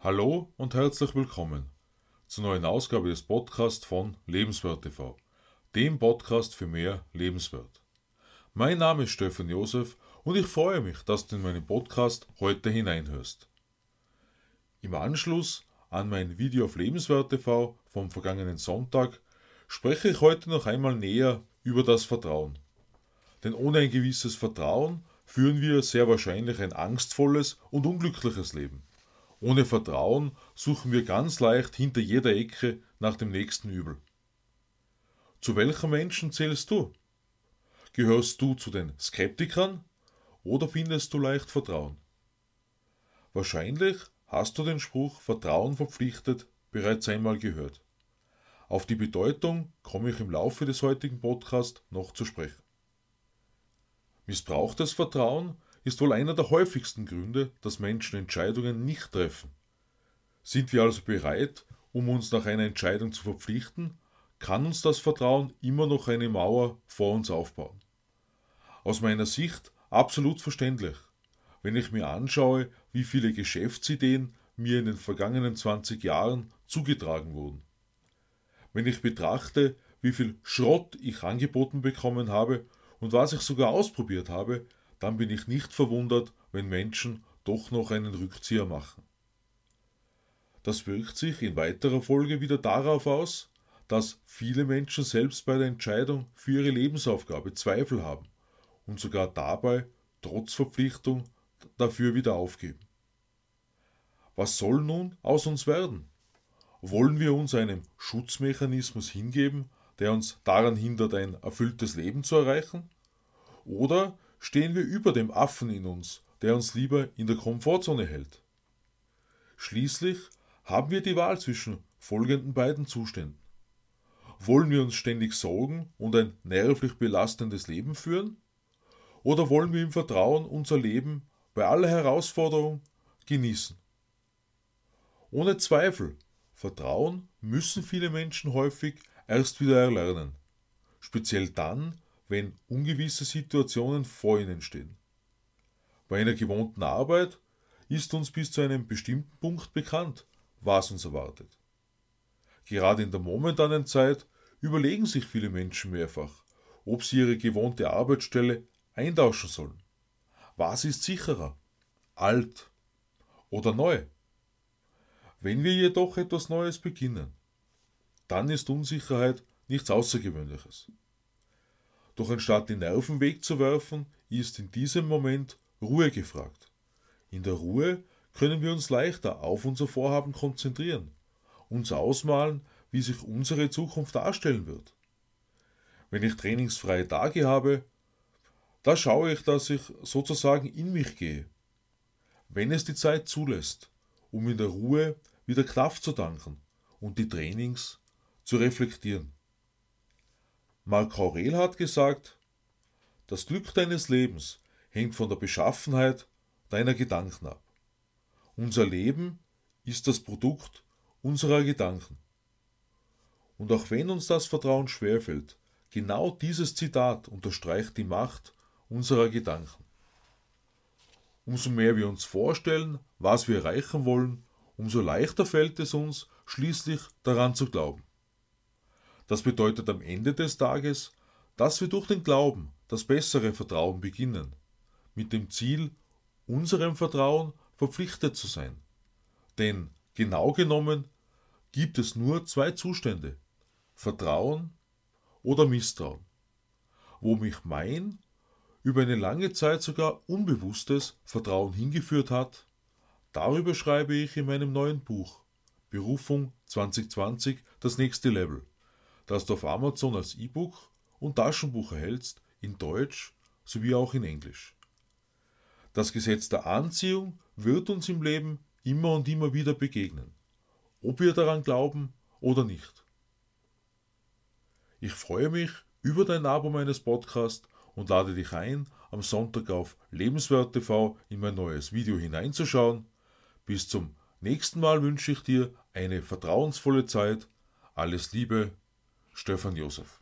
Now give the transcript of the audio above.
Hallo und herzlich willkommen zur neuen Ausgabe des Podcasts von Lebenswert TV, dem Podcast für mehr Lebenswert. Mein Name ist Stefan Josef und ich freue mich, dass du in meinen Podcast heute hineinhörst. Im Anschluss an mein Video auf Lebenswert TV vom vergangenen Sonntag spreche ich heute noch einmal näher über das Vertrauen. Denn ohne ein gewisses Vertrauen führen wir sehr wahrscheinlich ein angstvolles und unglückliches Leben. Ohne Vertrauen suchen wir ganz leicht hinter jeder Ecke nach dem nächsten Übel. Zu welchen Menschen zählst du? Gehörst du zu den Skeptikern oder findest du leicht Vertrauen? Wahrscheinlich hast du den Spruch Vertrauen verpflichtet bereits einmal gehört. Auf die Bedeutung komme ich im Laufe des heutigen Podcasts noch zu sprechen. Missbrauchtes Vertrauen ist wohl einer der häufigsten Gründe, dass Menschen Entscheidungen nicht treffen. Sind wir also bereit, um uns nach einer Entscheidung zu verpflichten, kann uns das Vertrauen immer noch eine Mauer vor uns aufbauen. Aus meiner Sicht absolut verständlich, wenn ich mir anschaue, wie viele Geschäftsideen mir in den vergangenen 20 Jahren zugetragen wurden. Wenn ich betrachte, wie viel Schrott ich angeboten bekommen habe und was ich sogar ausprobiert habe, dann bin ich nicht verwundert, wenn Menschen doch noch einen Rückzieher machen. Das wirkt sich in weiterer Folge wieder darauf aus, dass viele Menschen selbst bei der Entscheidung für ihre Lebensaufgabe Zweifel haben und sogar dabei trotz Verpflichtung dafür wieder aufgeben. Was soll nun aus uns werden? Wollen wir uns einem Schutzmechanismus hingeben, der uns daran hindert, ein erfülltes Leben zu erreichen? Oder stehen wir über dem Affen in uns, der uns lieber in der Komfortzone hält. Schließlich haben wir die Wahl zwischen folgenden beiden Zuständen. Wollen wir uns ständig sorgen und ein nervlich belastendes Leben führen? Oder wollen wir im Vertrauen unser Leben bei aller Herausforderung genießen? Ohne Zweifel, Vertrauen müssen viele Menschen häufig erst wieder erlernen. Speziell dann, wenn ungewisse Situationen vor ihnen stehen. Bei einer gewohnten Arbeit ist uns bis zu einem bestimmten Punkt bekannt, was uns erwartet. Gerade in der momentanen Zeit überlegen sich viele Menschen mehrfach, ob sie ihre gewohnte Arbeitsstelle eintauschen sollen. Was ist sicherer? Alt oder neu? Wenn wir jedoch etwas Neues beginnen, dann ist Unsicherheit nichts Außergewöhnliches. Doch anstatt die Nerven wegzuwerfen, ist in diesem Moment Ruhe gefragt. In der Ruhe können wir uns leichter auf unser Vorhaben konzentrieren, uns ausmalen, wie sich unsere Zukunft darstellen wird. Wenn ich trainingsfreie Tage habe, da schaue ich, dass ich sozusagen in mich gehe. Wenn es die Zeit zulässt, um in der Ruhe wieder Kraft zu danken und die Trainings zu reflektieren. Marc Aurel hat gesagt, das Glück deines Lebens hängt von der Beschaffenheit deiner Gedanken ab. Unser Leben ist das Produkt unserer Gedanken. Und auch wenn uns das Vertrauen schwerfällt, genau dieses Zitat unterstreicht die Macht unserer Gedanken. Umso mehr wir uns vorstellen, was wir erreichen wollen, umso leichter fällt es uns, schließlich daran zu glauben. Das bedeutet am Ende des Tages, dass wir durch den Glauben das bessere Vertrauen beginnen, mit dem Ziel, unserem Vertrauen verpflichtet zu sein. Denn genau genommen gibt es nur zwei Zustände, Vertrauen oder Misstrauen, wo mich mein über eine lange Zeit sogar unbewusstes Vertrauen hingeführt hat, darüber schreibe ich in meinem neuen Buch Berufung 2020 das nächste Level das du auf Amazon als E-Book und Taschenbuch erhältst, in Deutsch sowie auch in Englisch. Das Gesetz der Anziehung wird uns im Leben immer und immer wieder begegnen, ob wir daran glauben oder nicht. Ich freue mich über dein Abo meines Podcasts und lade dich ein, am Sonntag auf Lebenswert TV in mein neues Video hineinzuschauen. Bis zum nächsten Mal wünsche ich dir eine vertrauensvolle Zeit. Alles Liebe, Stefan Josef.